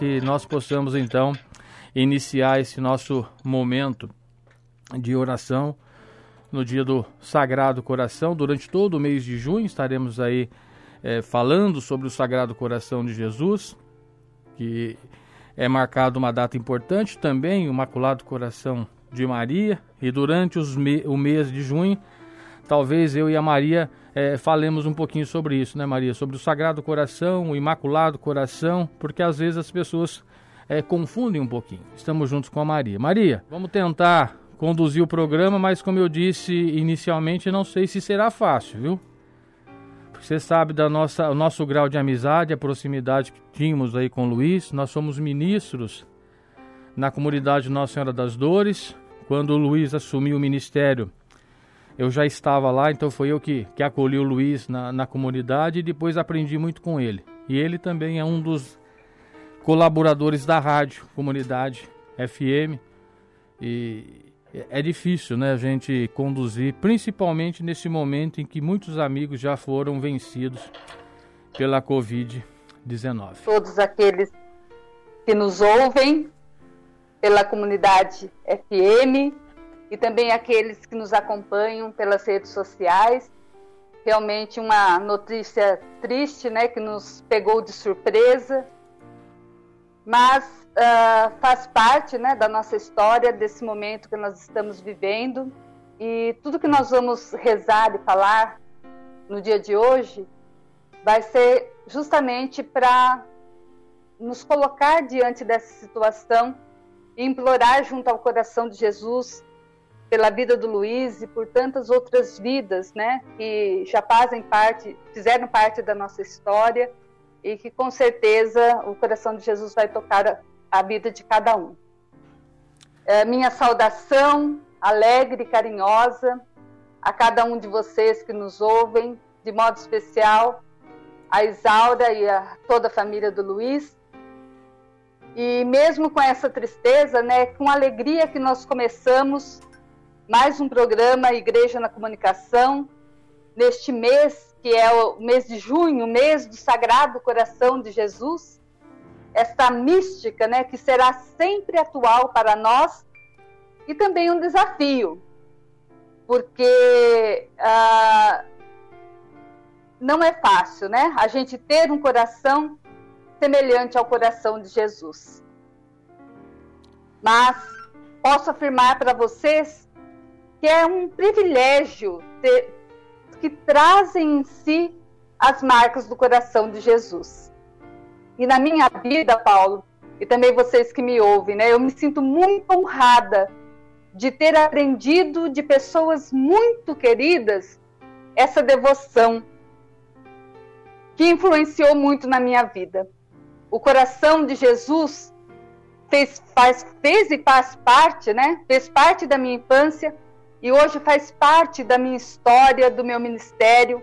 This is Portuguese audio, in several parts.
que nós possamos então iniciar esse nosso momento de oração no dia do Sagrado Coração. Durante todo o mês de junho estaremos aí é, falando sobre o Sagrado Coração de Jesus, que é marcado uma data importante também, o Imaculado Coração de Maria. E durante me o mês de junho, talvez eu e a Maria é, falemos um pouquinho sobre isso, né, Maria? Sobre o Sagrado Coração, o Imaculado Coração, porque às vezes as pessoas é, confundem um pouquinho. Estamos juntos com a Maria. Maria, vamos tentar conduzir o programa, mas como eu disse inicialmente, não sei se será fácil, viu? Você sabe da nossa, o nosso grau de amizade, a proximidade que tínhamos aí com o Luiz. Nós somos ministros na comunidade Nossa Senhora das Dores. Quando o Luiz assumiu o ministério, eu já estava lá, então foi eu que, que acolhi o Luiz na, na comunidade e depois aprendi muito com ele. E ele também é um dos colaboradores da rádio, comunidade FM. E é difícil, né, a gente conduzir, principalmente nesse momento em que muitos amigos já foram vencidos pela Covid-19. Todos aqueles que nos ouvem pela comunidade FM e também aqueles que nos acompanham pelas redes sociais. Realmente uma notícia triste, né, que nos pegou de surpresa, mas uh, faz parte né, da nossa história, desse momento que nós estamos vivendo. E tudo que nós vamos rezar e falar no dia de hoje vai ser justamente para nos colocar diante dessa situação e implorar junto ao coração de Jesus pela vida do Luiz e por tantas outras vidas, né, que já fazem parte, fizeram parte da nossa história e que com certeza o coração de Jesus vai tocar a vida de cada um. É, minha saudação alegre e carinhosa a cada um de vocês que nos ouvem, de modo especial a Isaura e a toda a família do Luiz. E mesmo com essa tristeza, né, com alegria que nós começamos mais um programa Igreja na Comunicação, neste mês, que é o mês de junho, mês do Sagrado Coração de Jesus, esta mística, né, que será sempre atual para nós e também um desafio, porque ah, não é fácil, né, a gente ter um coração semelhante ao coração de Jesus. Mas posso afirmar para vocês que é um privilégio ter, que trazem em si as marcas do coração de Jesus. E na minha vida, Paulo, e também vocês que me ouvem, né, eu me sinto muito honrada de ter aprendido de pessoas muito queridas essa devoção que influenciou muito na minha vida. O coração de Jesus fez, faz, fez e faz parte, né? Fez parte da minha infância e hoje faz parte da minha história, do meu ministério.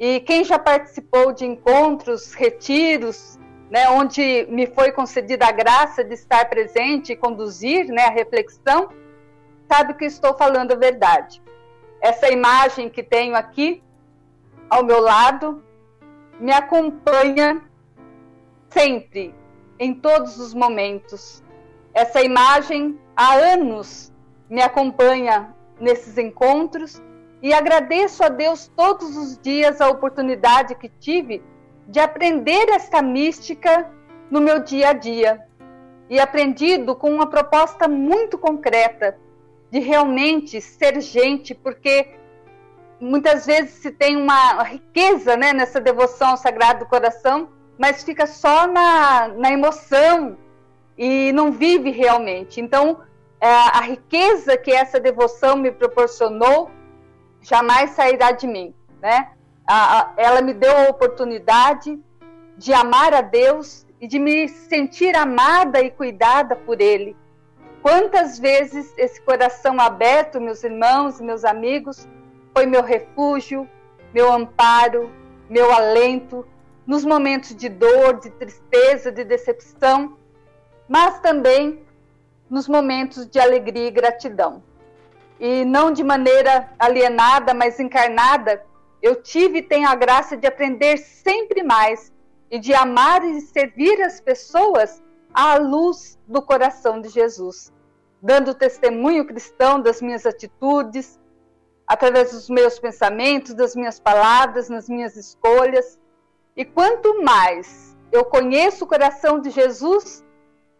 E quem já participou de encontros, retiros, né, onde me foi concedida a graça de estar presente e conduzir né, a reflexão, sabe que estou falando a verdade. Essa imagem que tenho aqui ao meu lado me acompanha sempre, em todos os momentos. Essa imagem há anos me acompanha nesses encontros e agradeço a Deus todos os dias a oportunidade que tive de aprender esta mística no meu dia a dia. E aprendido com uma proposta muito concreta de realmente ser gente, porque muitas vezes se tem uma riqueza né, nessa devoção ao Sagrado Coração, mas fica só na, na emoção e não vive realmente. Então, a riqueza que essa devoção me proporcionou jamais sairá de mim, né? ela me deu a oportunidade de amar a Deus e de me sentir amada e cuidada por Ele. Quantas vezes esse coração aberto, meus irmãos e meus amigos, foi meu refúgio, meu amparo, meu alento nos momentos de dor, de tristeza, de decepção, mas também nos momentos de alegria e gratidão. E não de maneira alienada, mas encarnada, eu tive e tenho a graça de aprender sempre mais e de amar e servir as pessoas à luz do coração de Jesus, dando testemunho cristão das minhas atitudes, através dos meus pensamentos, das minhas palavras, nas minhas escolhas. E quanto mais eu conheço o coração de Jesus,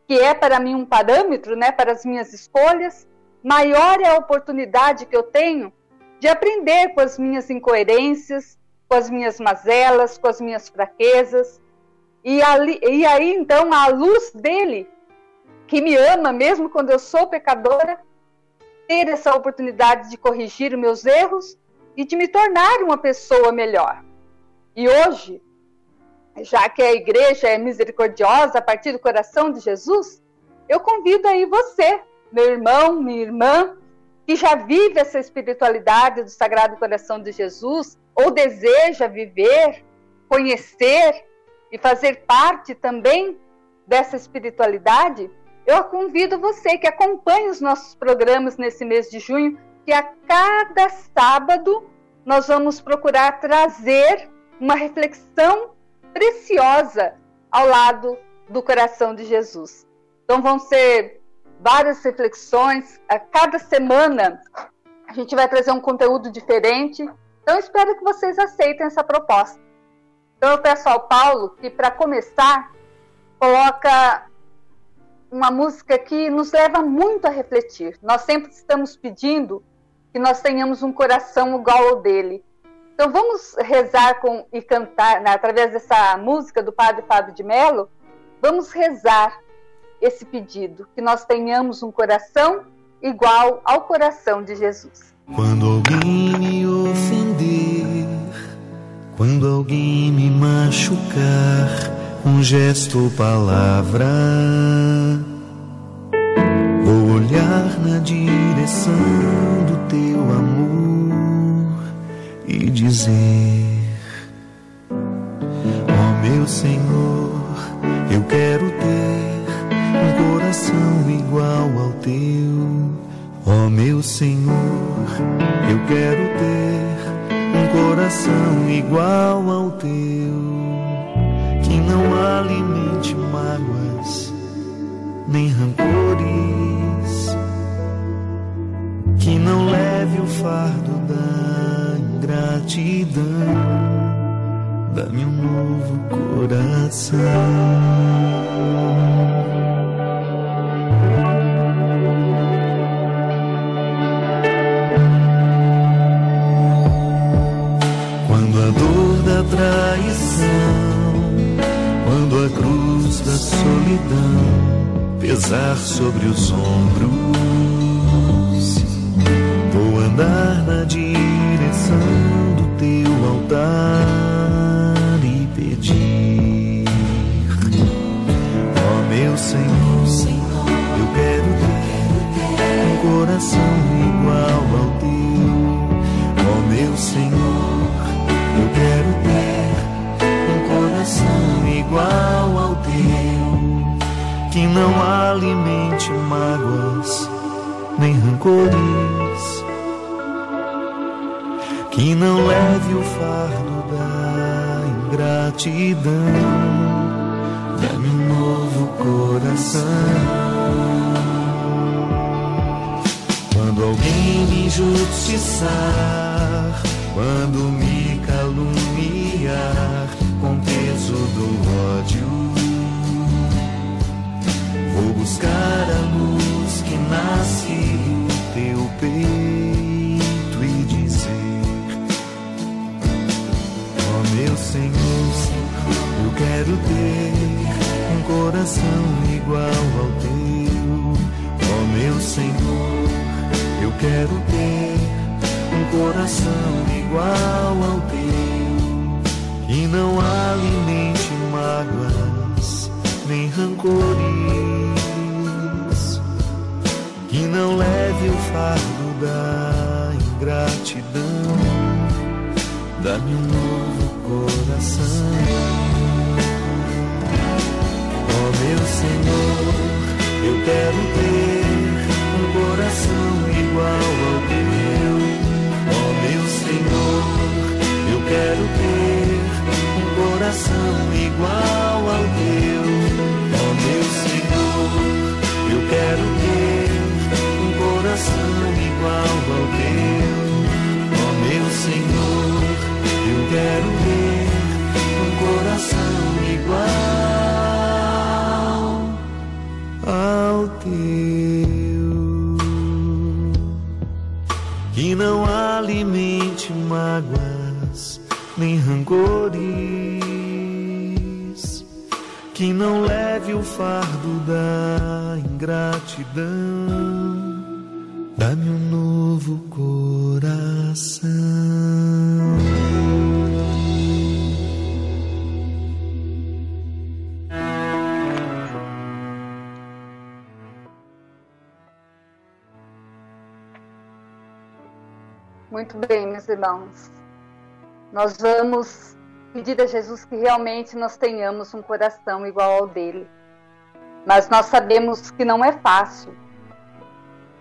que é para mim um parâmetro, né, para as minhas escolhas, maior é a oportunidade que eu tenho de aprender com as minhas incoerências, com as minhas mazelas, com as minhas fraquezas. E, ali, e aí, então, a luz dele, que me ama mesmo quando eu sou pecadora, ter essa oportunidade de corrigir meus erros e de me tornar uma pessoa melhor. E hoje, já que a igreja é misericordiosa a partir do coração de Jesus, eu convido aí você, meu irmão, minha irmã, que já vive essa espiritualidade do Sagrado Coração de Jesus, ou deseja viver, conhecer e fazer parte também dessa espiritualidade, eu convido você que acompanhe os nossos programas nesse mês de junho, que a cada sábado nós vamos procurar trazer uma reflexão preciosa ao lado do coração de Jesus. Então vão ser várias reflexões. A cada semana a gente vai trazer um conteúdo diferente. Então espero que vocês aceitem essa proposta. Então eu peço ao Paulo que para começar coloca uma música que nos leva muito a refletir. Nós sempre estamos pedindo que nós tenhamos um coração igual ao dele. Então vamos rezar com e cantar né, através dessa música do Padre Fábio de Mello. Vamos rezar esse pedido, que nós tenhamos um coração igual ao coração de Jesus. Quando alguém me ofender, quando alguém me machucar, um gesto ou palavra, vou olhar na direção dizer: oh, meu Senhor, eu quero ter um coração igual ao teu. Ó oh, meu Senhor, eu quero ter um coração igual ao teu, que não alimente mágoas nem rancores, que não leve o fardo da ingratidão. Dá-me um novo coração. solidão pesar sobre os ombros. Vou andar na direção teu e pedir, ó oh, meu Senhor, eu quero ter um coração igual ao teu, ó oh, meu Senhor, eu quero ter um coração igual ao que não alimente mágoas nem rancores, que não leve o fardo da ingratidão. Dá-me um novo coração. Quando alguém me injustiçar, quando me caluniar com peso do ódio Vou buscar a luz que nasce quero ter um coração igual ao teu. Ó meu Senhor, eu quero ter um coração igual ao teu, que não alimente mágoas nem rancores que não leve o fardo da ingratidão. Dá-me um novo coração meu Senhor, eu quero ter um coração igual ao teu. Ó oh, meu Senhor, eu quero ter um coração igual ao teu. Ó oh, meu Senhor, eu quero ter um coração igual ao teu. Ó oh, meu Senhor, eu quero ter ao teu. Que não alimente mágoas nem rancores. Que não leve o fardo da ingratidão Muito bem, meus irmãos. Nós vamos pedir a Jesus que realmente nós tenhamos um coração igual ao dele. Mas nós sabemos que não é fácil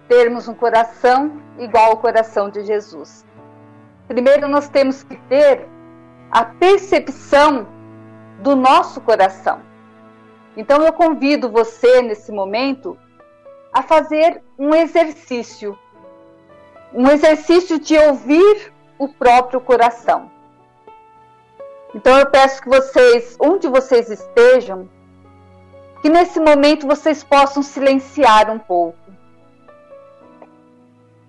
termos um coração igual ao coração de Jesus. Primeiro, nós temos que ter a percepção do nosso coração. Então, eu convido você, nesse momento, a fazer um exercício um exercício de ouvir o próprio coração. Então eu peço que vocês, onde vocês estejam, que nesse momento vocês possam silenciar um pouco.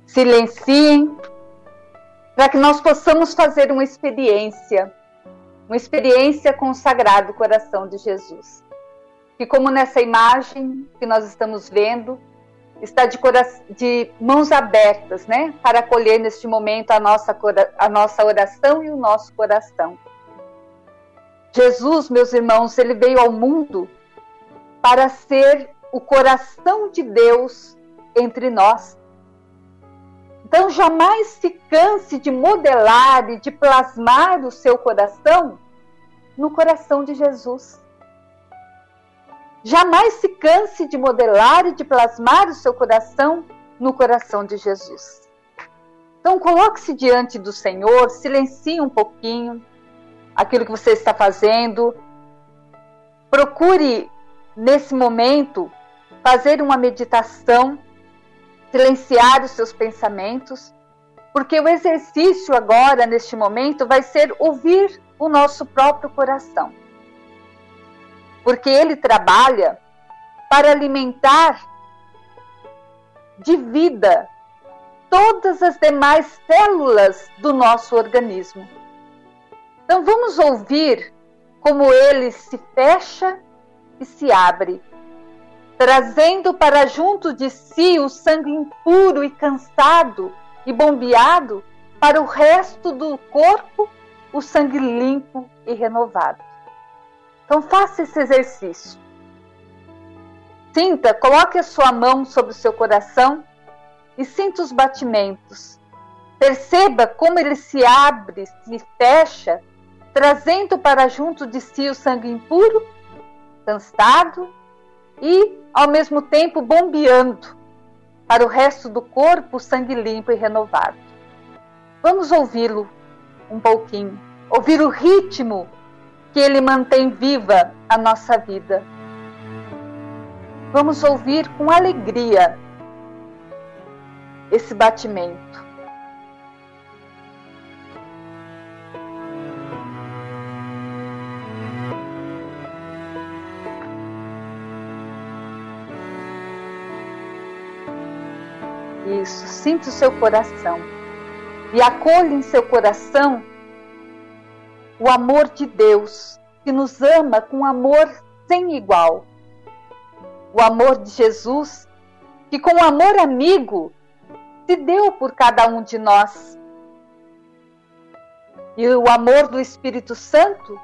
Silenciem para que nós possamos fazer uma experiência, uma experiência com o Sagrado Coração de Jesus. Que como nessa imagem que nós estamos vendo, está de, de, mãos abertas, né, para acolher neste momento a nossa, a nossa oração e o nosso coração. Jesus, meus irmãos, ele veio ao mundo para ser o coração de Deus entre nós. Então, jamais se canse de modelar e de plasmar o seu coração no coração de Jesus. Jamais se canse de modelar e de plasmar o seu coração no coração de Jesus. Então, coloque-se diante do Senhor, silencie um pouquinho aquilo que você está fazendo. Procure, nesse momento, fazer uma meditação, silenciar os seus pensamentos, porque o exercício agora, neste momento, vai ser ouvir o nosso próprio coração porque ele trabalha para alimentar de vida todas as demais células do nosso organismo. Então vamos ouvir como ele se fecha e se abre, trazendo para junto de si o sangue impuro e cansado e bombeado para o resto do corpo, o sangue limpo e renovado. Então faça esse exercício. Sinta, coloque a sua mão sobre o seu coração e sinta os batimentos. Perceba como ele se abre, se fecha, trazendo para junto de si o sangue impuro, cansado e, ao mesmo tempo, bombeando para o resto do corpo o sangue limpo e renovado. Vamos ouvi-lo um pouquinho, ouvir o ritmo que Ele mantém viva a nossa vida. Vamos ouvir com alegria esse batimento. Isso, sinta o seu coração e acolha em seu coração o amor de Deus, que nos ama com amor sem igual. O amor de Jesus, que com amor amigo se deu por cada um de nós. E o amor do Espírito Santo,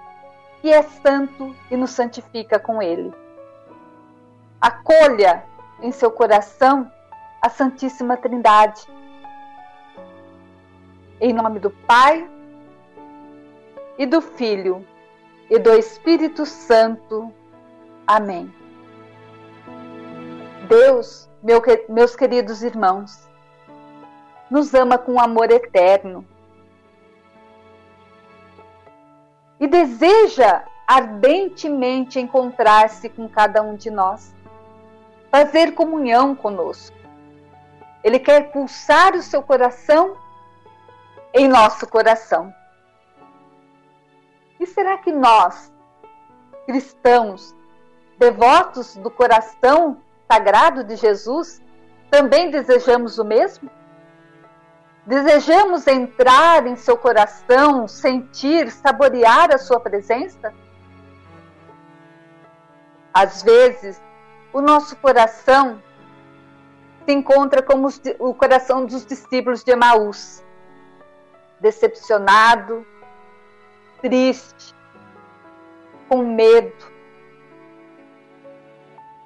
que é santo e nos santifica com ele. Acolha em seu coração a Santíssima Trindade. Em nome do Pai, e do Filho e do Espírito Santo. Amém. Deus, meu, meus queridos irmãos, nos ama com amor eterno e deseja ardentemente encontrar-se com cada um de nós, fazer comunhão conosco. Ele quer pulsar o seu coração em nosso coração. E será que nós, cristãos, devotos do coração sagrado de Jesus, também desejamos o mesmo? Desejamos entrar em seu coração, sentir, saborear a sua presença? Às vezes, o nosso coração se encontra como o coração dos discípulos de Emaús, decepcionado, triste, com medo.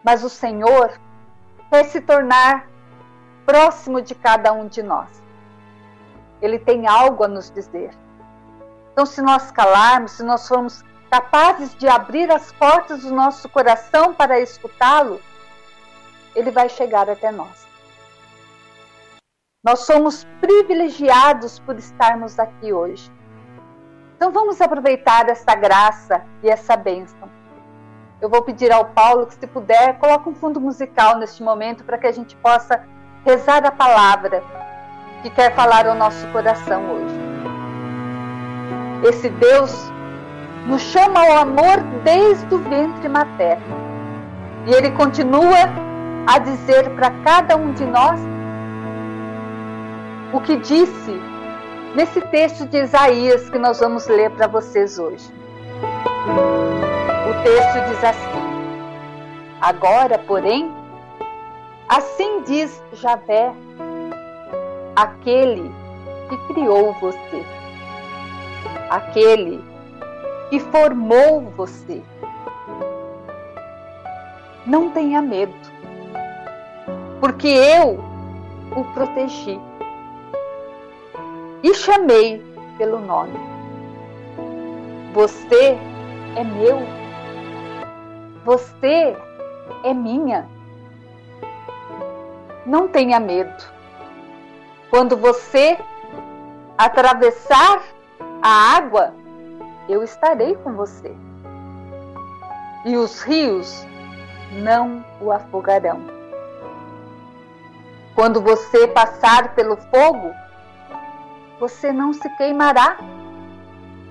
Mas o Senhor quer se tornar próximo de cada um de nós. Ele tem algo a nos dizer. Então, se nós calarmos, se nós formos capazes de abrir as portas do nosso coração para escutá-lo, ele vai chegar até nós. Nós somos privilegiados por estarmos aqui hoje. Então vamos aproveitar essa graça e essa bênção. Eu vou pedir ao Paulo que, se puder, coloque um fundo musical neste momento para que a gente possa rezar a palavra que quer falar ao nosso coração hoje. Esse Deus nos chama ao amor desde o ventre materno. E ele continua a dizer para cada um de nós o que disse nesse texto de Isaías que nós vamos ler para vocês hoje. O texto diz assim: Agora, porém, assim diz Javé, aquele que criou você, aquele que formou você. Não tenha medo, porque eu o protegi e chamei pelo nome. Você é meu, você é minha. Não tenha medo quando você atravessar a água, eu estarei com você. E os rios não o afogarão. Quando você passar pelo fogo, você não se queimará,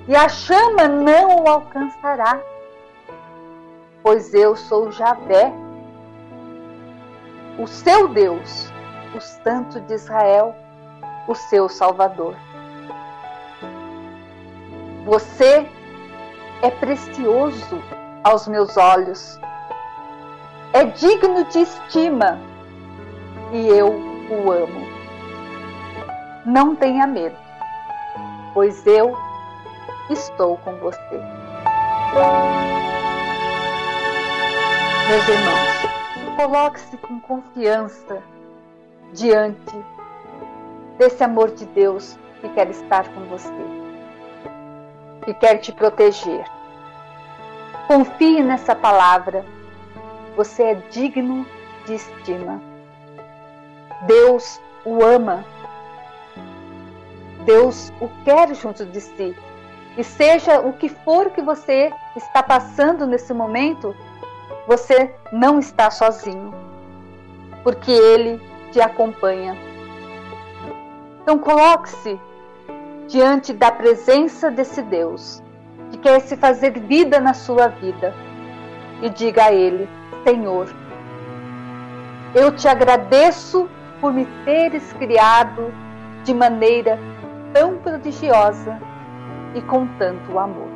e a chama não o alcançará, pois eu sou Javé, o seu Deus, o Santo de Israel o seu Salvador. Você é precioso aos meus olhos, é digno de estima e eu o amo. Não tenha medo, pois eu estou com você. Meus irmãos, coloque-se com confiança diante desse amor de Deus que quer estar com você, que quer te proteger. Confie nessa palavra. Você é digno de estima. Deus o ama. Deus o quer junto de si. E seja o que for que você está passando nesse momento, você não está sozinho, porque Ele te acompanha. Então coloque-se diante da presença desse Deus que quer se fazer vida na sua vida e diga a Ele: Senhor, eu te agradeço por me teres criado de maneira tão prodigiosa e com tanto amor.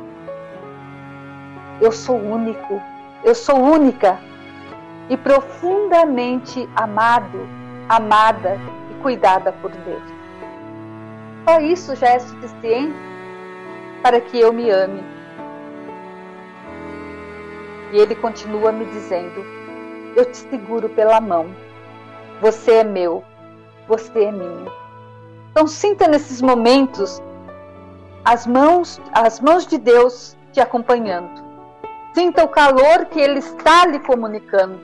Eu sou único, eu sou única e profundamente amado, amada e cuidada por Deus. Só isso já é suficiente para que eu me ame. E ele continua me dizendo: Eu te seguro pela mão. Você é meu, você é minha. Então sinta nesses momentos as mãos, as mãos de Deus te acompanhando. Sinta o calor que ele está lhe comunicando.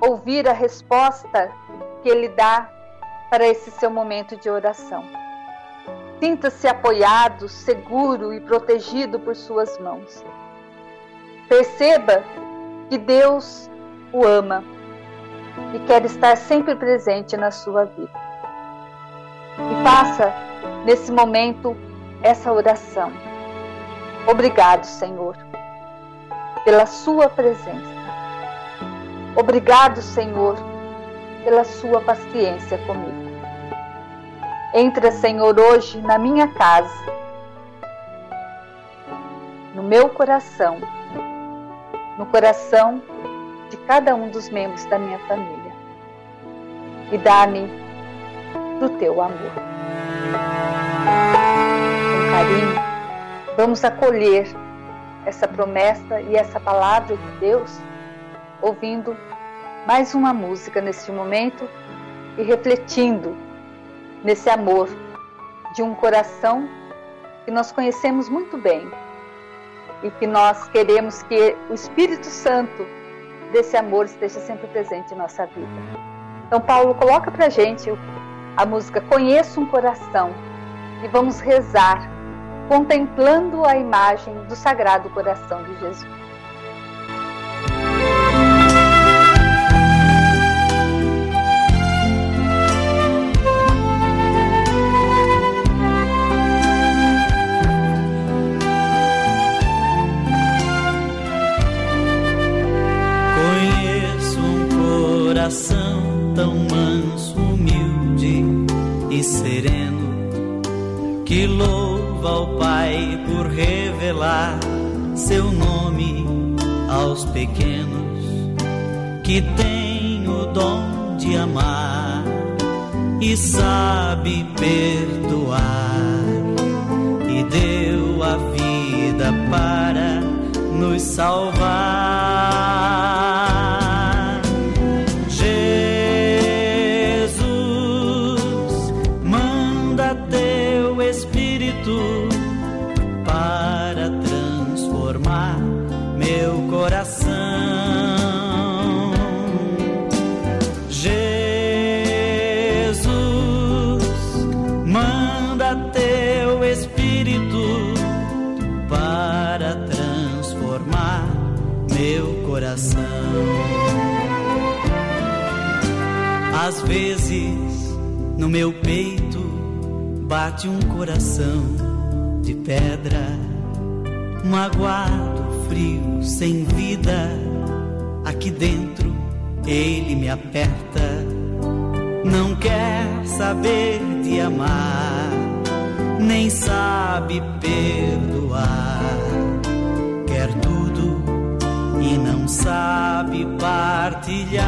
ouvir a resposta que Ele dá para esse seu momento de oração. Sinta-se apoiado, seguro e protegido por Suas mãos. Perceba que Deus o ama e quer estar sempre presente na sua vida. E faça nesse momento essa oração. Obrigado, Senhor, pela Sua presença. Obrigado, Senhor, pela sua paciência comigo. Entra, Senhor, hoje na minha casa, no meu coração, no coração de cada um dos membros da minha família. E dá-me do teu amor. Com carinho, vamos acolher essa promessa e essa palavra de Deus, ouvindo mais uma música neste momento e refletindo nesse amor de um coração que nós conhecemos muito bem e que nós queremos que o Espírito Santo desse amor esteja sempre presente em nossa vida. Então, Paulo, coloca pra gente a música Conheço um Coração e vamos rezar contemplando a imagem do Sagrado Coração de Jesus. Pequenos, que tem o dom de amar e sabe perdoar, e deu a vida para nos salvar. Coração. Às vezes no meu peito bate um coração de pedra, magoado, frio, sem vida. Aqui dentro ele me aperta, não quer saber de amar, nem sabe perdoar. E não sabe partilhar.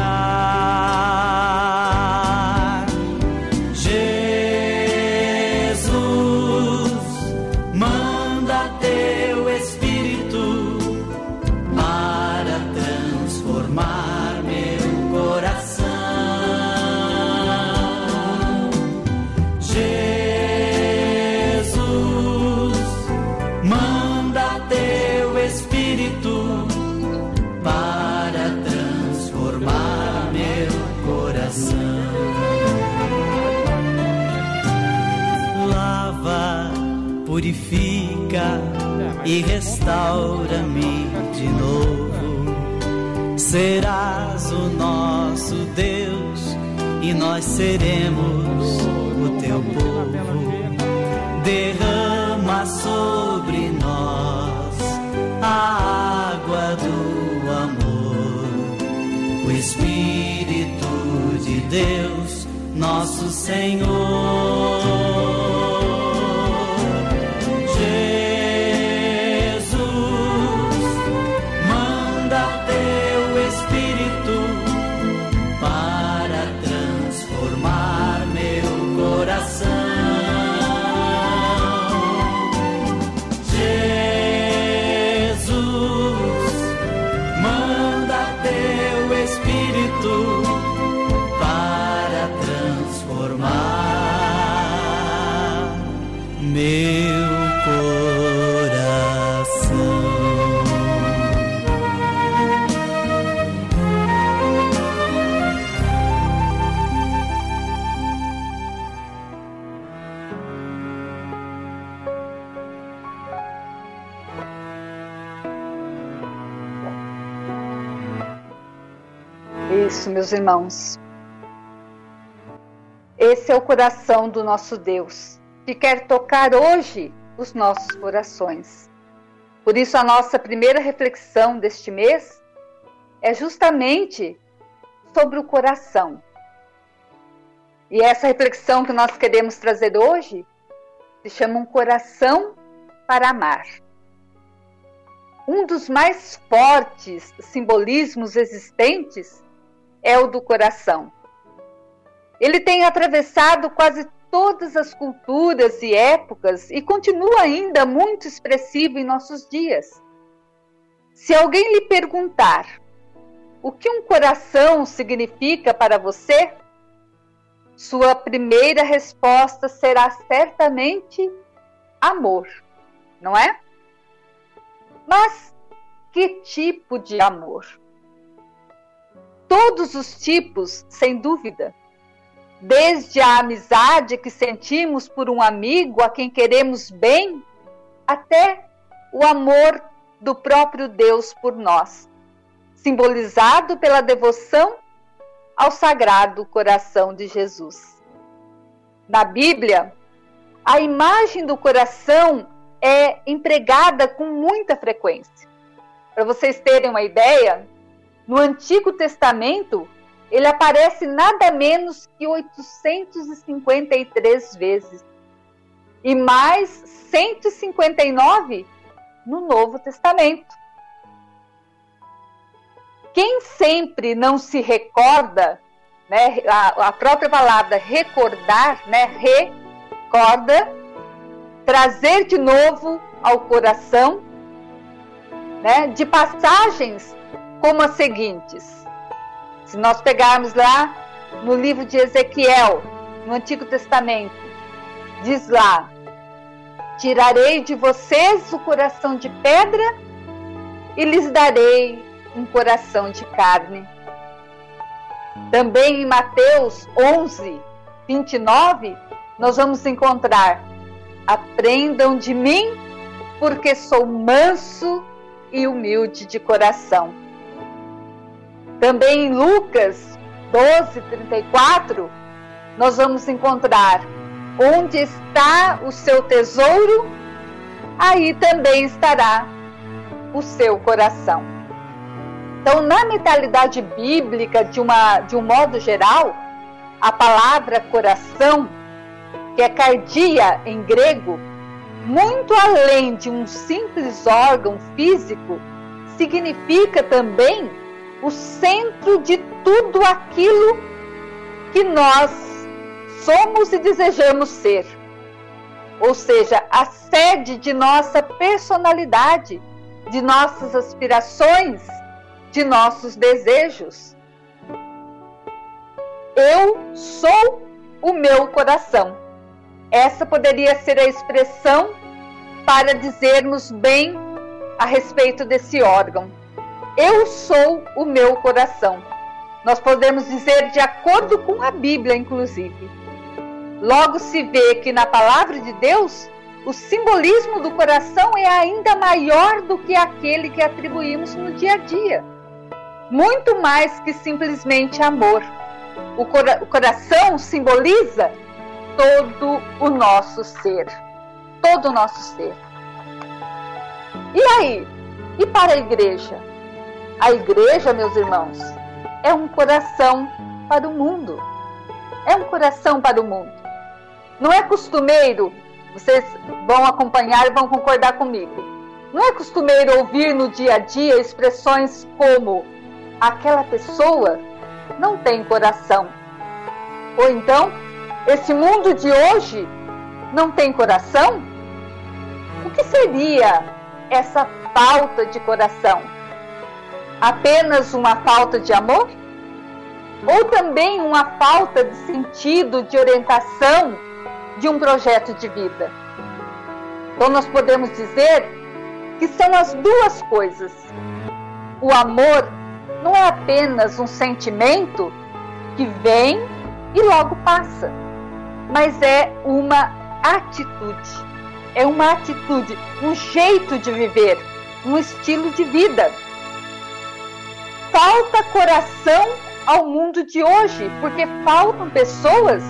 E restaura-me de novo. Serás o nosso Deus e nós seremos o teu povo. Derrama sobre nós a água do amor, o Espírito de Deus, nosso Senhor. Meus irmãos. Esse é o coração do nosso Deus, que quer tocar hoje os nossos corações. Por isso, a nossa primeira reflexão deste mês é justamente sobre o coração. E essa reflexão que nós queremos trazer hoje se chama um coração para amar. Um dos mais fortes simbolismos existentes é o do coração. Ele tem atravessado quase todas as culturas e épocas e continua ainda muito expressivo em nossos dias. Se alguém lhe perguntar o que um coração significa para você, sua primeira resposta será certamente amor, não é? Mas que tipo de amor? Todos os tipos, sem dúvida. Desde a amizade que sentimos por um amigo a quem queremos bem, até o amor do próprio Deus por nós, simbolizado pela devoção ao Sagrado Coração de Jesus. Na Bíblia, a imagem do coração é empregada com muita frequência. Para vocês terem uma ideia, no Antigo Testamento ele aparece nada menos que 853 vezes e mais 159 no Novo Testamento. Quem sempre não se recorda, né, a, a própria palavra recordar, né, recorda, trazer de novo ao coração, né, de passagens como as seguintes. Se nós pegarmos lá no livro de Ezequiel, no Antigo Testamento, diz lá: Tirarei de vocês o coração de pedra e lhes darei um coração de carne. Também em Mateus 11, 29, nós vamos encontrar: Aprendam de mim, porque sou manso e humilde de coração. Também em Lucas 12, 34, nós vamos encontrar Onde está o seu tesouro, aí também estará o seu coração. Então, na mentalidade bíblica, de, uma, de um modo geral, a palavra coração, que é cardia em grego, muito além de um simples órgão físico, significa também o centro de tudo aquilo que nós somos e desejamos ser. Ou seja, a sede de nossa personalidade, de nossas aspirações, de nossos desejos. Eu sou o meu coração. Essa poderia ser a expressão para dizermos bem a respeito desse órgão. Eu sou o meu coração. Nós podemos dizer de acordo com a Bíblia, inclusive. Logo se vê que na palavra de Deus, o simbolismo do coração é ainda maior do que aquele que atribuímos no dia a dia. Muito mais que simplesmente amor. O, cora o coração simboliza todo o nosso ser. Todo o nosso ser. E aí? E para a igreja? A igreja, meus irmãos, é um coração para o mundo. É um coração para o mundo. Não é costumeiro, vocês vão acompanhar e vão concordar comigo. Não é costumeiro ouvir no dia a dia expressões como aquela pessoa não tem coração. Ou então, esse mundo de hoje não tem coração? O que seria essa falta de coração? Apenas uma falta de amor? Ou também uma falta de sentido, de orientação de um projeto de vida. Então, nós podemos dizer que são as duas coisas. O amor não é apenas um sentimento que vem e logo passa, mas é uma atitude. É uma atitude, um jeito de viver, um estilo de vida. Falta coração ao mundo de hoje, porque faltam pessoas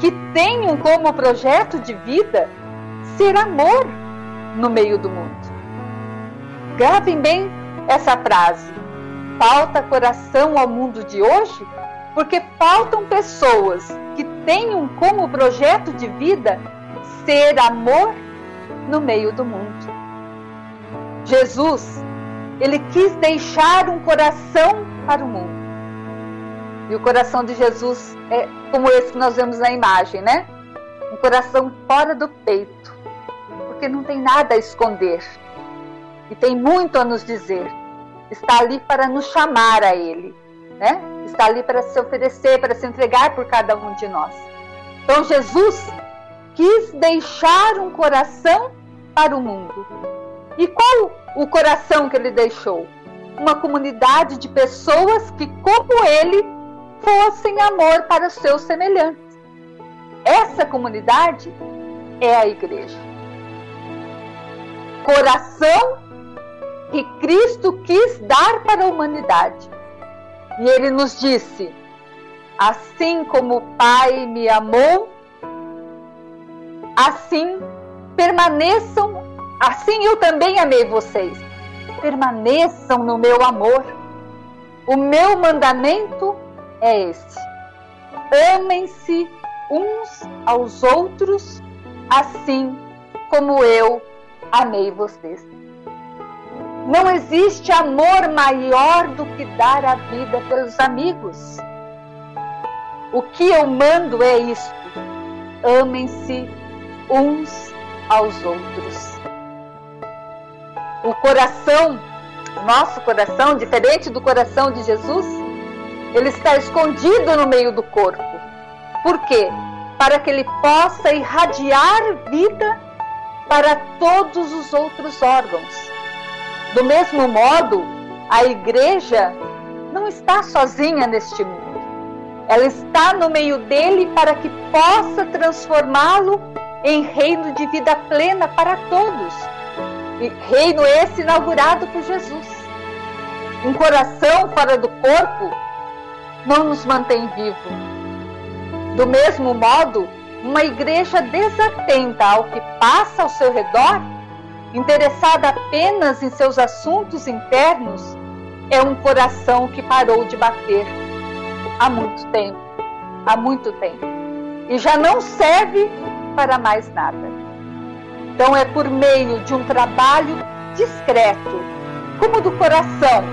que tenham como projeto de vida ser amor no meio do mundo. Gravem bem essa frase. falta coração ao mundo de hoje? Porque faltam pessoas que tenham como projeto de vida ser amor no meio do mundo. Jesus, ele quis deixar um coração para o mundo. E o coração de Jesus é como esse que nós vemos na imagem, né? Um coração fora do peito, porque não tem nada a esconder e tem muito a nos dizer. Está ali para nos chamar a Ele, né? Está ali para se oferecer, para se entregar por cada um de nós. Então Jesus quis deixar um coração para o mundo. E qual o coração que ele deixou? Uma comunidade de pessoas que, como ele, fossem amor para os seus semelhantes. Essa comunidade é a igreja. Coração que Cristo quis dar para a humanidade. E ele nos disse: Assim como o Pai me amou, assim permaneçam, assim eu também amei vocês. Permaneçam no meu amor. O meu mandamento é esse: amem-se uns aos outros, assim como eu amei vocês. Não existe amor maior do que dar a vida pelos amigos. O que eu mando é isto: amem-se uns aos outros. O coração, nosso coração, diferente do coração de Jesus, ele está escondido no meio do corpo. Por quê? Para que ele possa irradiar vida para todos os outros órgãos. Do mesmo modo, a igreja não está sozinha neste mundo. Ela está no meio dele para que possa transformá-lo em reino de vida plena para todos. Reino esse inaugurado por Jesus. Um coração fora do corpo não nos mantém vivo. Do mesmo modo, uma igreja desatenta ao que passa ao seu redor, interessada apenas em seus assuntos internos, é um coração que parou de bater há muito tempo há muito tempo e já não serve para mais nada. Então é por meio de um trabalho discreto, como do coração,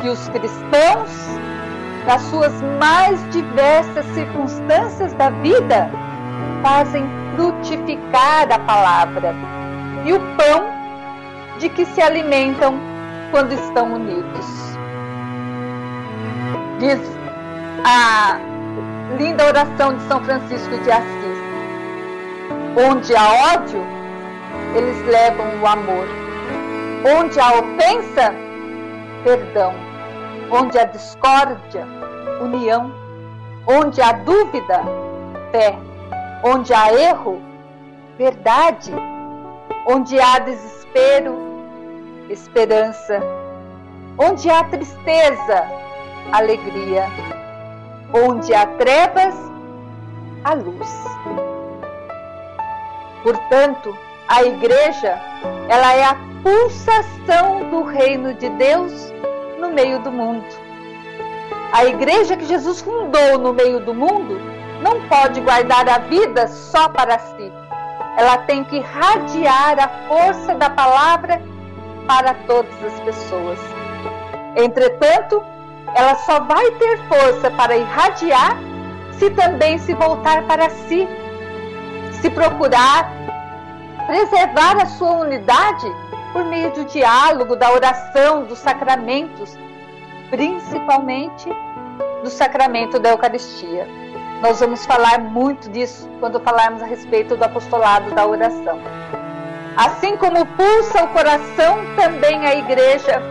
que os cristãos nas suas mais diversas circunstâncias da vida, fazem frutificar a palavra e o pão de que se alimentam quando estão unidos. Diz a linda oração de São Francisco de Assis: onde há ódio, eles levam o amor, onde há ofensa, perdão Onde há discórdia, união. Onde há dúvida, fé. Onde há erro, verdade. Onde há desespero, esperança. Onde há tristeza, alegria. Onde há trevas, a luz. Portanto, a igreja, ela é a pulsação do reino de Deus no meio do mundo. A igreja que Jesus fundou no meio do mundo não pode guardar a vida só para si. Ela tem que irradiar a força da palavra para todas as pessoas. Entretanto, ela só vai ter força para irradiar se também se voltar para si, se procurar preservar a sua unidade por meio do diálogo, da oração, dos sacramentos, principalmente do sacramento da Eucaristia. Nós vamos falar muito disso quando falarmos a respeito do apostolado da oração. Assim como pulsa o coração, também a igreja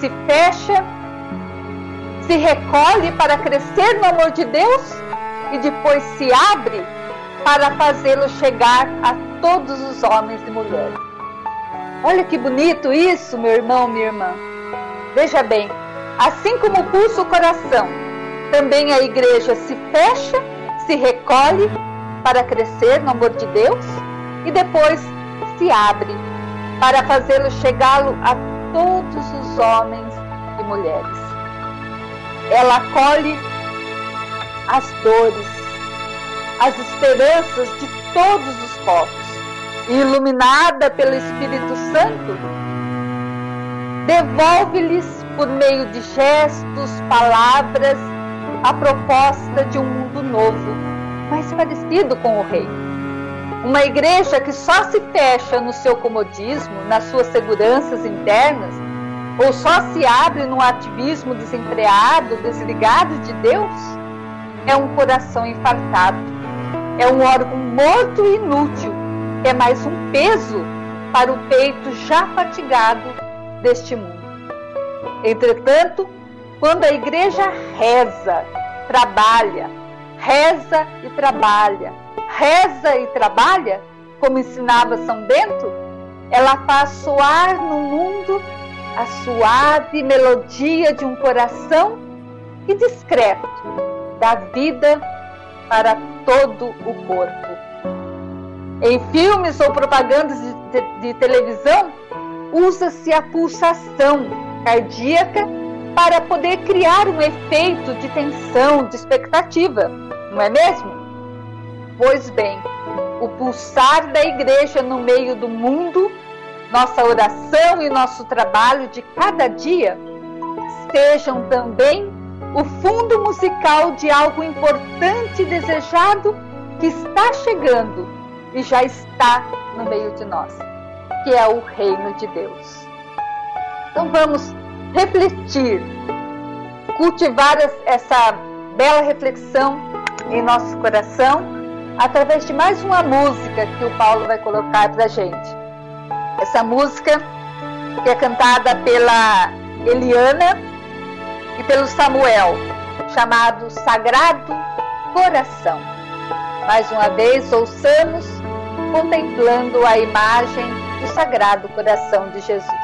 se fecha, se recolhe para crescer no amor de Deus e depois se abre para fazê-lo chegar a todos os homens e mulheres. Olha que bonito isso, meu irmão, minha irmã. Veja bem, assim como pulsa o coração, também a igreja se fecha, se recolhe para crescer no amor de Deus e depois se abre para fazê-lo chegá-lo a todos os homens e mulheres. ela acolhe as dores, as esperanças de todos os povos. Iluminada pelo Espírito Santo, devolve-lhes por meio de gestos, palavras, a proposta de um mundo novo, mais parecido com o rei. Uma igreja que só se fecha no seu comodismo, nas suas seguranças internas, ou só se abre num ativismo desenfreado, desligado de Deus, é um coração infartado, é um órgão morto e inútil, é mais um peso para o peito já fatigado deste mundo. Entretanto, quando a igreja reza, trabalha, reza e trabalha, reza e trabalha, como ensinava São Bento, ela faz soar no mundo a suave melodia de um coração e discreto da vida para todo o corpo. Em filmes ou propagandas de, de, de televisão, usa-se a pulsação cardíaca para poder criar um efeito de tensão, de expectativa, não é mesmo? Pois bem, o pulsar da igreja no meio do mundo nossa oração e nosso trabalho de cada dia sejam também o fundo musical de algo importante e desejado que está chegando e já está no meio de nós, que é o reino de Deus. Então vamos refletir, cultivar essa bela reflexão em nosso coração através de mais uma música que o Paulo vai colocar para a gente. Essa música que é cantada pela Eliana e pelo Samuel, chamado Sagrado Coração. Mais uma vez, ouçamos contemplando a imagem do Sagrado Coração de Jesus.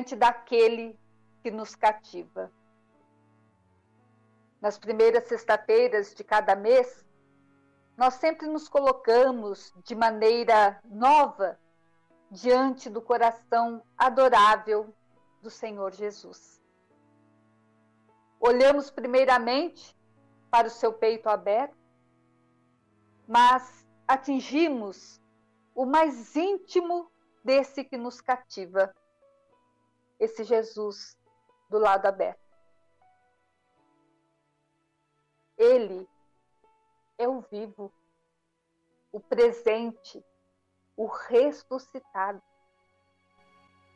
diante daquele que nos cativa. Nas primeiras sexta-feiras de cada mês, nós sempre nos colocamos de maneira nova diante do coração adorável do Senhor Jesus. Olhamos primeiramente para o seu peito aberto, mas atingimos o mais íntimo desse que nos cativa, esse Jesus do lado aberto. Ele é o vivo, o presente, o ressuscitado.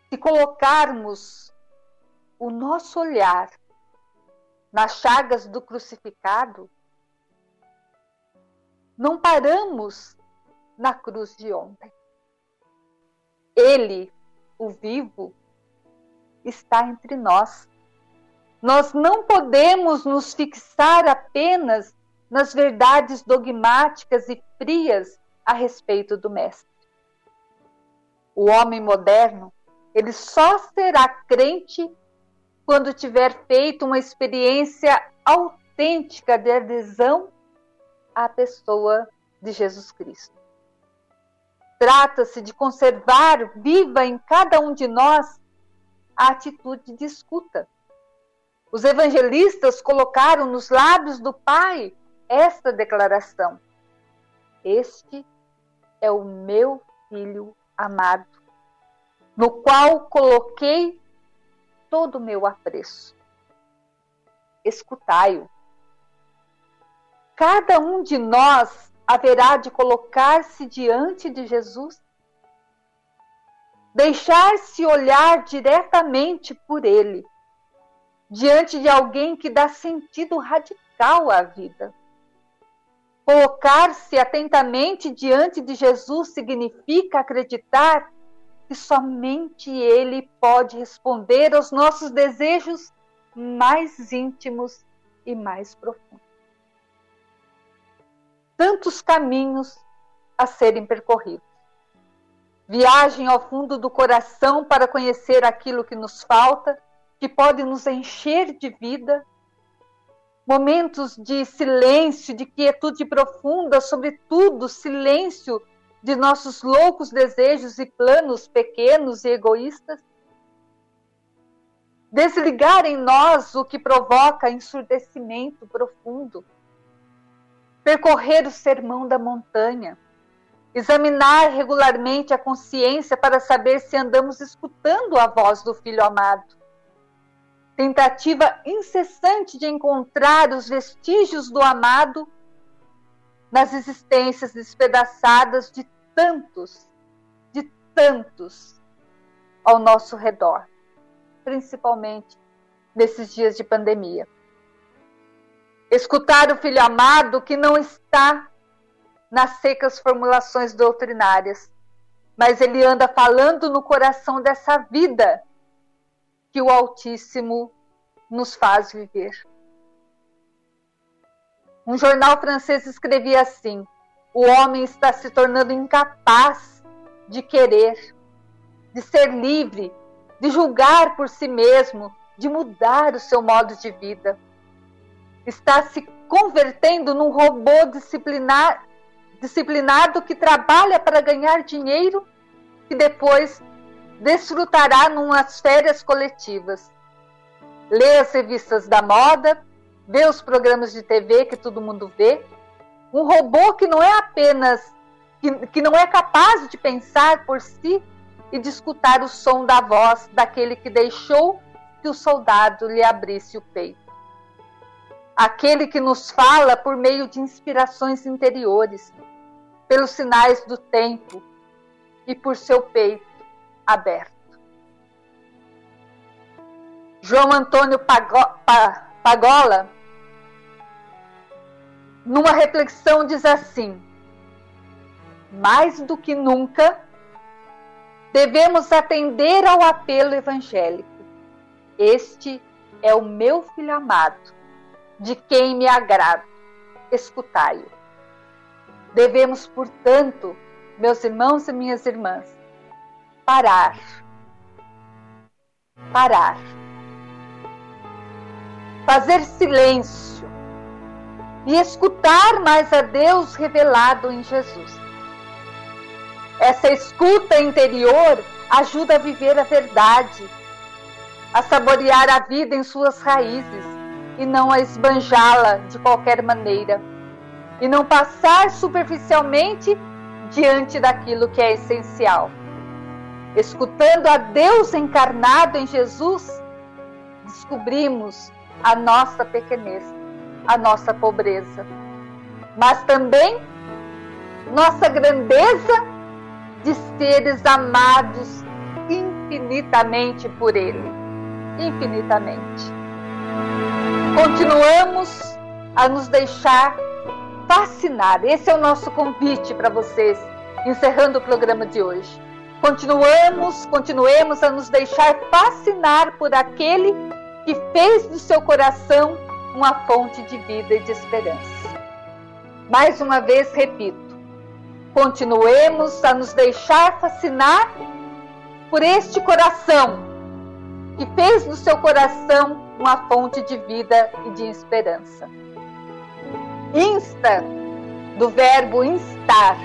Se colocarmos o nosso olhar nas chagas do crucificado, não paramos na cruz de ontem. Ele, o vivo, está entre nós. Nós não podemos nos fixar apenas nas verdades dogmáticas e frias a respeito do Mestre. O homem moderno, ele só será crente quando tiver feito uma experiência autêntica de adesão à pessoa de Jesus Cristo. Trata-se de conservar viva em cada um de nós a atitude de escuta. Os evangelistas colocaram nos lábios do Pai esta declaração: Este é o meu filho amado, no qual coloquei todo o meu apreço. Escutai-o. Cada um de nós haverá de colocar-se diante de Jesus deixar-se olhar diretamente por ele, diante de alguém que dá sentido radical à vida. Colocar-se atentamente diante de Jesus significa acreditar que somente Ele pode responder aos nossos desejos mais íntimos e mais profundos. Tantos caminhos a serem percorridos Viagem ao fundo do coração para conhecer aquilo que nos falta, que pode nos encher de vida. Momentos de silêncio, de quietude profunda, sobretudo silêncio de nossos loucos desejos e planos pequenos e egoístas. Desligar em nós o que provoca ensurdecimento profundo. Percorrer o sermão da montanha Examinar regularmente a consciência para saber se andamos escutando a voz do Filho amado. Tentativa incessante de encontrar os vestígios do amado nas existências despedaçadas de tantos, de tantos ao nosso redor, principalmente nesses dias de pandemia. Escutar o filho amado que não está nas secas formulações doutrinárias, mas ele anda falando no coração dessa vida que o Altíssimo nos faz viver. Um jornal francês escrevia assim: o homem está se tornando incapaz de querer, de ser livre, de julgar por si mesmo, de mudar o seu modo de vida. Está se convertendo num robô disciplinar, disciplinado que trabalha para ganhar dinheiro e depois desfrutará numas férias coletivas. Lê as revistas da moda, vê os programas de TV que todo mundo vê. Um robô que não é apenas que, que não é capaz de pensar por si e de escutar o som da voz daquele que deixou que o soldado lhe abrisse o peito. Aquele que nos fala por meio de inspirações interiores, pelos sinais do tempo e por seu peito aberto. João Antônio Pagola, numa reflexão, diz assim: mais do que nunca, devemos atender ao apelo evangélico. Este é o meu filho amado, de quem me agrado. Escutai-o. Devemos, portanto, meus irmãos e minhas irmãs, parar. Parar. Fazer silêncio e escutar mais a Deus revelado em Jesus. Essa escuta interior ajuda a viver a verdade, a saborear a vida em suas raízes e não a esbanjá-la de qualquer maneira, e não passar superficialmente diante daquilo que é essencial. Escutando a Deus encarnado em Jesus, descobrimos a nossa pequenez, a nossa pobreza, mas também nossa grandeza de seres amados infinitamente por Ele. Infinitamente. Continuamos a nos deixar fascinar. Esse é o nosso convite para vocês, encerrando o programa de hoje. Continuamos, continuemos a nos deixar fascinar por aquele que fez do seu coração uma fonte de vida e de esperança. Mais uma vez repito, continuemos a nos deixar fascinar por este coração que fez do seu coração uma fonte de vida e de esperança. Insta, do verbo instar,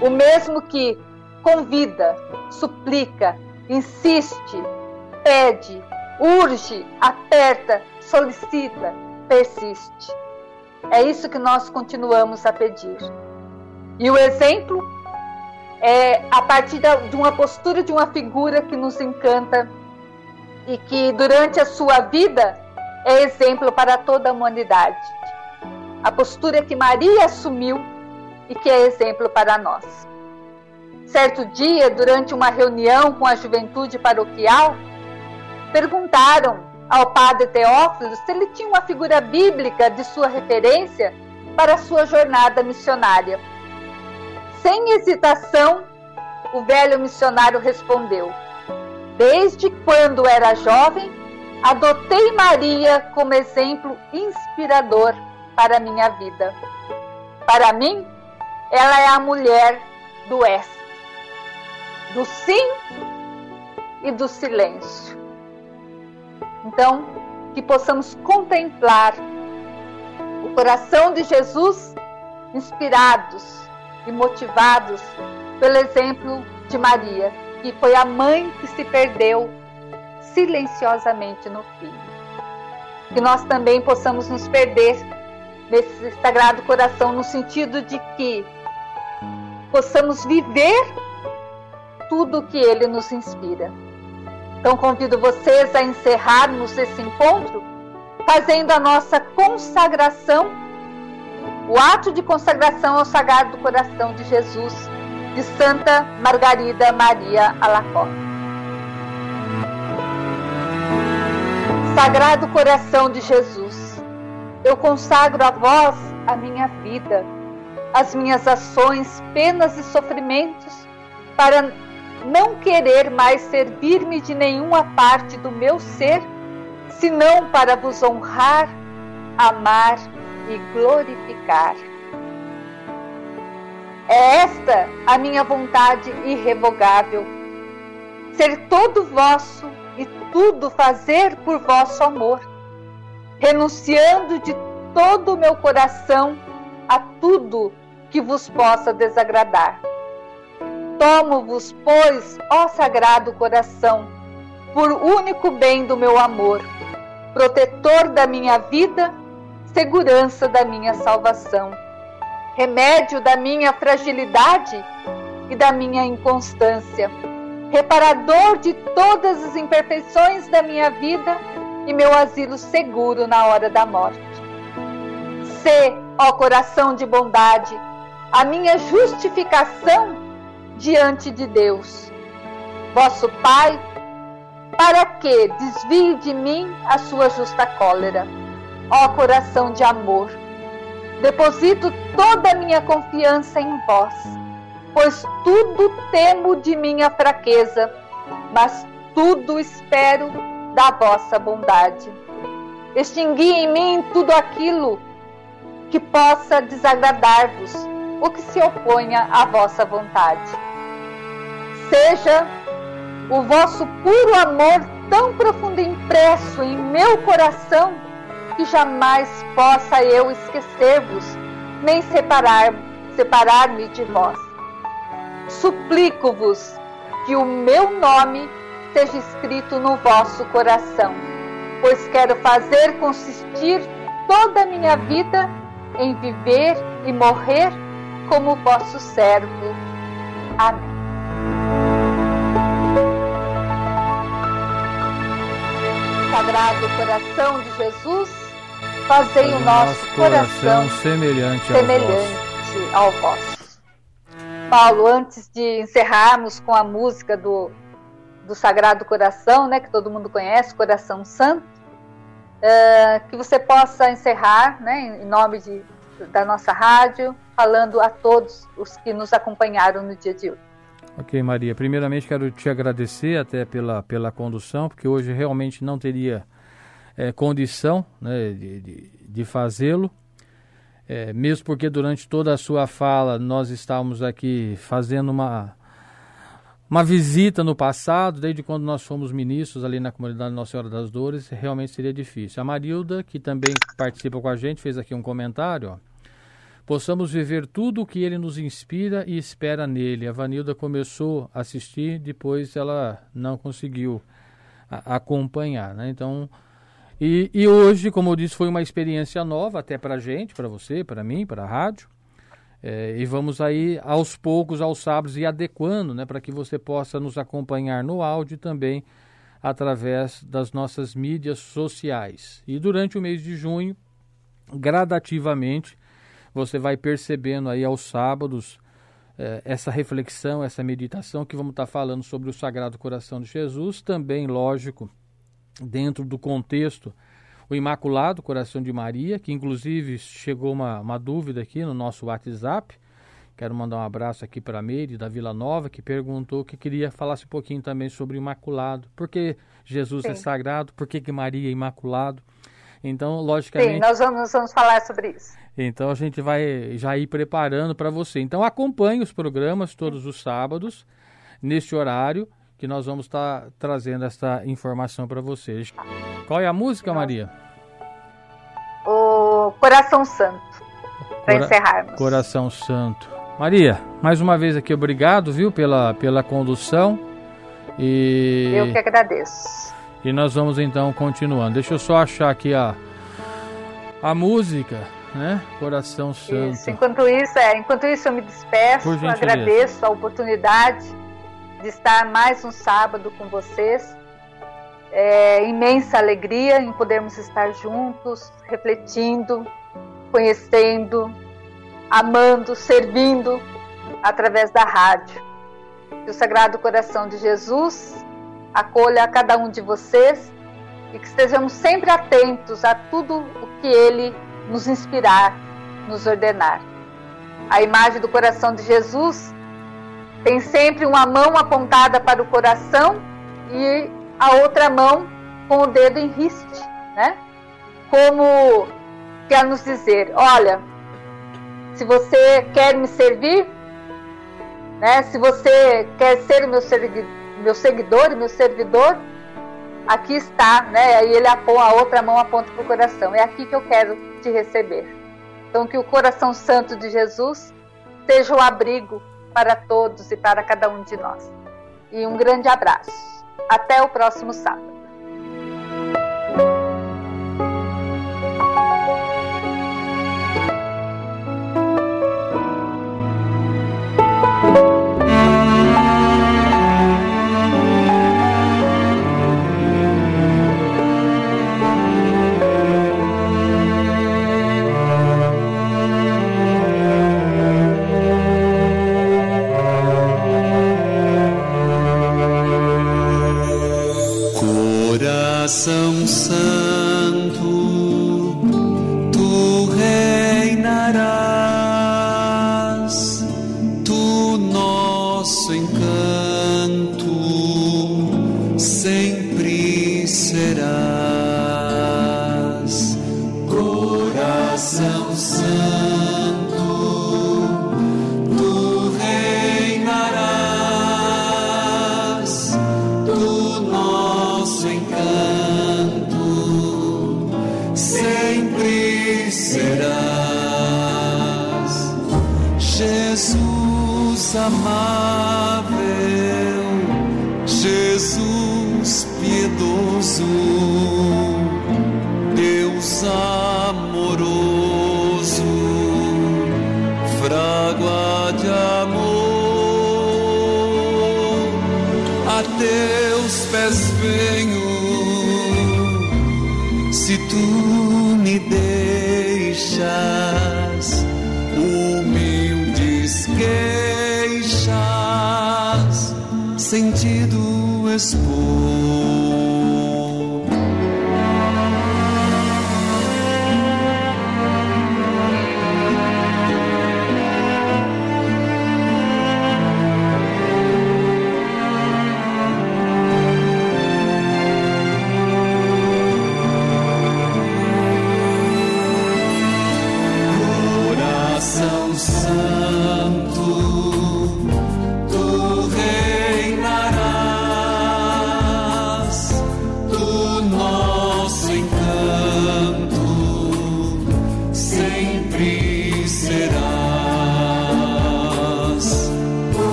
o mesmo que convida, suplica, insiste, pede, urge, aperta, solicita, persiste. É isso que nós continuamos a pedir. E o exemplo é a partir de uma postura de uma figura que nos encanta e que durante a sua vida é exemplo para toda a humanidade. A postura que Maria assumiu e que é exemplo para nós. Certo dia, durante uma reunião com a juventude paroquial, perguntaram ao padre Teófilo se ele tinha uma figura bíblica de sua referência para a sua jornada missionária. Sem hesitação, o velho missionário respondeu: Desde quando era jovem, adotei Maria como exemplo inspirador para a minha vida. Para mim, ela é a mulher do S, do sim e do silêncio. Então, que possamos contemplar o coração de Jesus inspirados e motivados pelo exemplo de Maria, que foi a mãe que se perdeu silenciosamente no filho. Que nós também possamos nos perder nesse sagrado coração, no sentido de que possamos viver tudo o que ele nos inspira. Então convido vocês a encerrarmos esse encontro fazendo a nossa consagração o ato de consagração ao Sagrado Coração de Jesus, de Santa Margarida Maria Alacoque. Sagrado coração de Jesus, eu consagro a vós a minha vida, as minhas ações, penas e sofrimentos, para não querer mais servir-me de nenhuma parte do meu ser, senão para vos honrar, amar e glorificar. É esta a minha vontade irrevogável, ser todo vosso e tudo fazer por vosso amor, renunciando de todo o meu coração a tudo que vos possa desagradar. Tomo-vos, pois, ó Sagrado Coração, por único bem do meu amor, protetor da minha vida, segurança da minha salvação, remédio da minha fragilidade e da minha inconstância, reparador de todas as imperfeições da minha vida e meu asilo seguro na hora da morte. Sê, ó coração de bondade, a minha justificação diante de Deus. Vosso Pai, para que desvie de mim a sua justa cólera. Ó coração de amor, deposito toda a minha confiança em vós, pois tudo temo de minha fraqueza, mas tudo espero da vossa bondade. Extingui em mim tudo aquilo que possa desagradar-vos, o que se oponha à vossa vontade. Seja o vosso puro amor tão profundo impresso em meu coração que jamais possa eu esquecer-vos, nem separar, separar-me de vós. Suplico-vos que o meu nome seja escrito no vosso coração, pois quero fazer consistir toda a minha vida em viver e morrer como vosso servo. Amém. Sagrado coração de Jesus, fazei o nosso coração, semelhante, semelhante ao vosso. Paulo, antes de encerrarmos com a música do, do Sagrado Coração, né, que todo mundo conhece, Coração Santo, uh, que você possa encerrar, né, em nome de, da nossa rádio, falando a todos os que nos acompanharam no dia de hoje. Ok, Maria. Primeiramente, quero te agradecer até pela, pela condução, porque hoje realmente não teria é, condição né, de, de, de fazê-lo. É, mesmo porque durante toda a sua fala nós estávamos aqui fazendo uma, uma visita no passado, desde quando nós fomos ministros ali na comunidade Nossa Senhora das Dores, realmente seria difícil. A Marilda, que também participa com a gente, fez aqui um comentário, possamos viver tudo o que ele nos inspira e espera nele. A Vanilda começou a assistir, depois ela não conseguiu acompanhar, né? Então, e, e, hoje, como eu disse, foi uma experiência nova até para a gente, para você, para mim, para a rádio. É, e vamos aí aos poucos, aos sábados, e adequando, né, para que você possa nos acompanhar no áudio também através das nossas mídias sociais. E durante o mês de junho, gradativamente, você vai percebendo aí aos sábados eh, essa reflexão, essa meditação que vamos estar falando sobre o Sagrado Coração de Jesus, também, lógico, dentro do contexto, o Imaculado Coração de Maria, que inclusive chegou uma, uma dúvida aqui no nosso WhatsApp. Quero mandar um abraço aqui para a Meire, da Vila Nova, que perguntou que queria falasse um pouquinho também sobre o Imaculado. Por que Jesus é Sim. é sagrado? Por que, que Maria é Imaculado? Então, logicamente. Sim, nós vamos, vamos falar sobre isso. Então, a gente vai já ir preparando para você. Então, acompanhe os programas todos os sábados, neste horário, que nós vamos estar tá trazendo essa informação para vocês. Qual é a música, Maria? O Coração Santo, para Cora encerrarmos. Coração Santo. Maria, mais uma vez aqui, obrigado, viu, pela, pela condução. E... Eu que agradeço. E nós vamos então continuando. Deixa eu só achar aqui a, a música, né? Coração Santo. Isso. Enquanto isso, é, enquanto isso eu me despeço, agradeço a oportunidade de estar mais um sábado com vocês. É imensa alegria em podermos estar juntos, refletindo, conhecendo, amando, servindo através da rádio. Que o Sagrado Coração de Jesus acolha a cada um de vocês e que estejamos sempre atentos a tudo o que Ele nos inspirar, nos ordenar. A imagem do coração de Jesus tem sempre uma mão apontada para o coração e a outra mão com o dedo em riste, né? Como quer nos dizer, olha, se você quer me servir, né? Se você quer ser meu, meu seguidor, meu servidor, aqui está, né? Aí ele aponta, a outra mão aponta para o coração. É aqui que eu quero te receber. Então que o coração santo de Jesus seja o abrigo para todos e para cada um de nós. E um grande abraço. Até o próximo sábado. Coração semelhante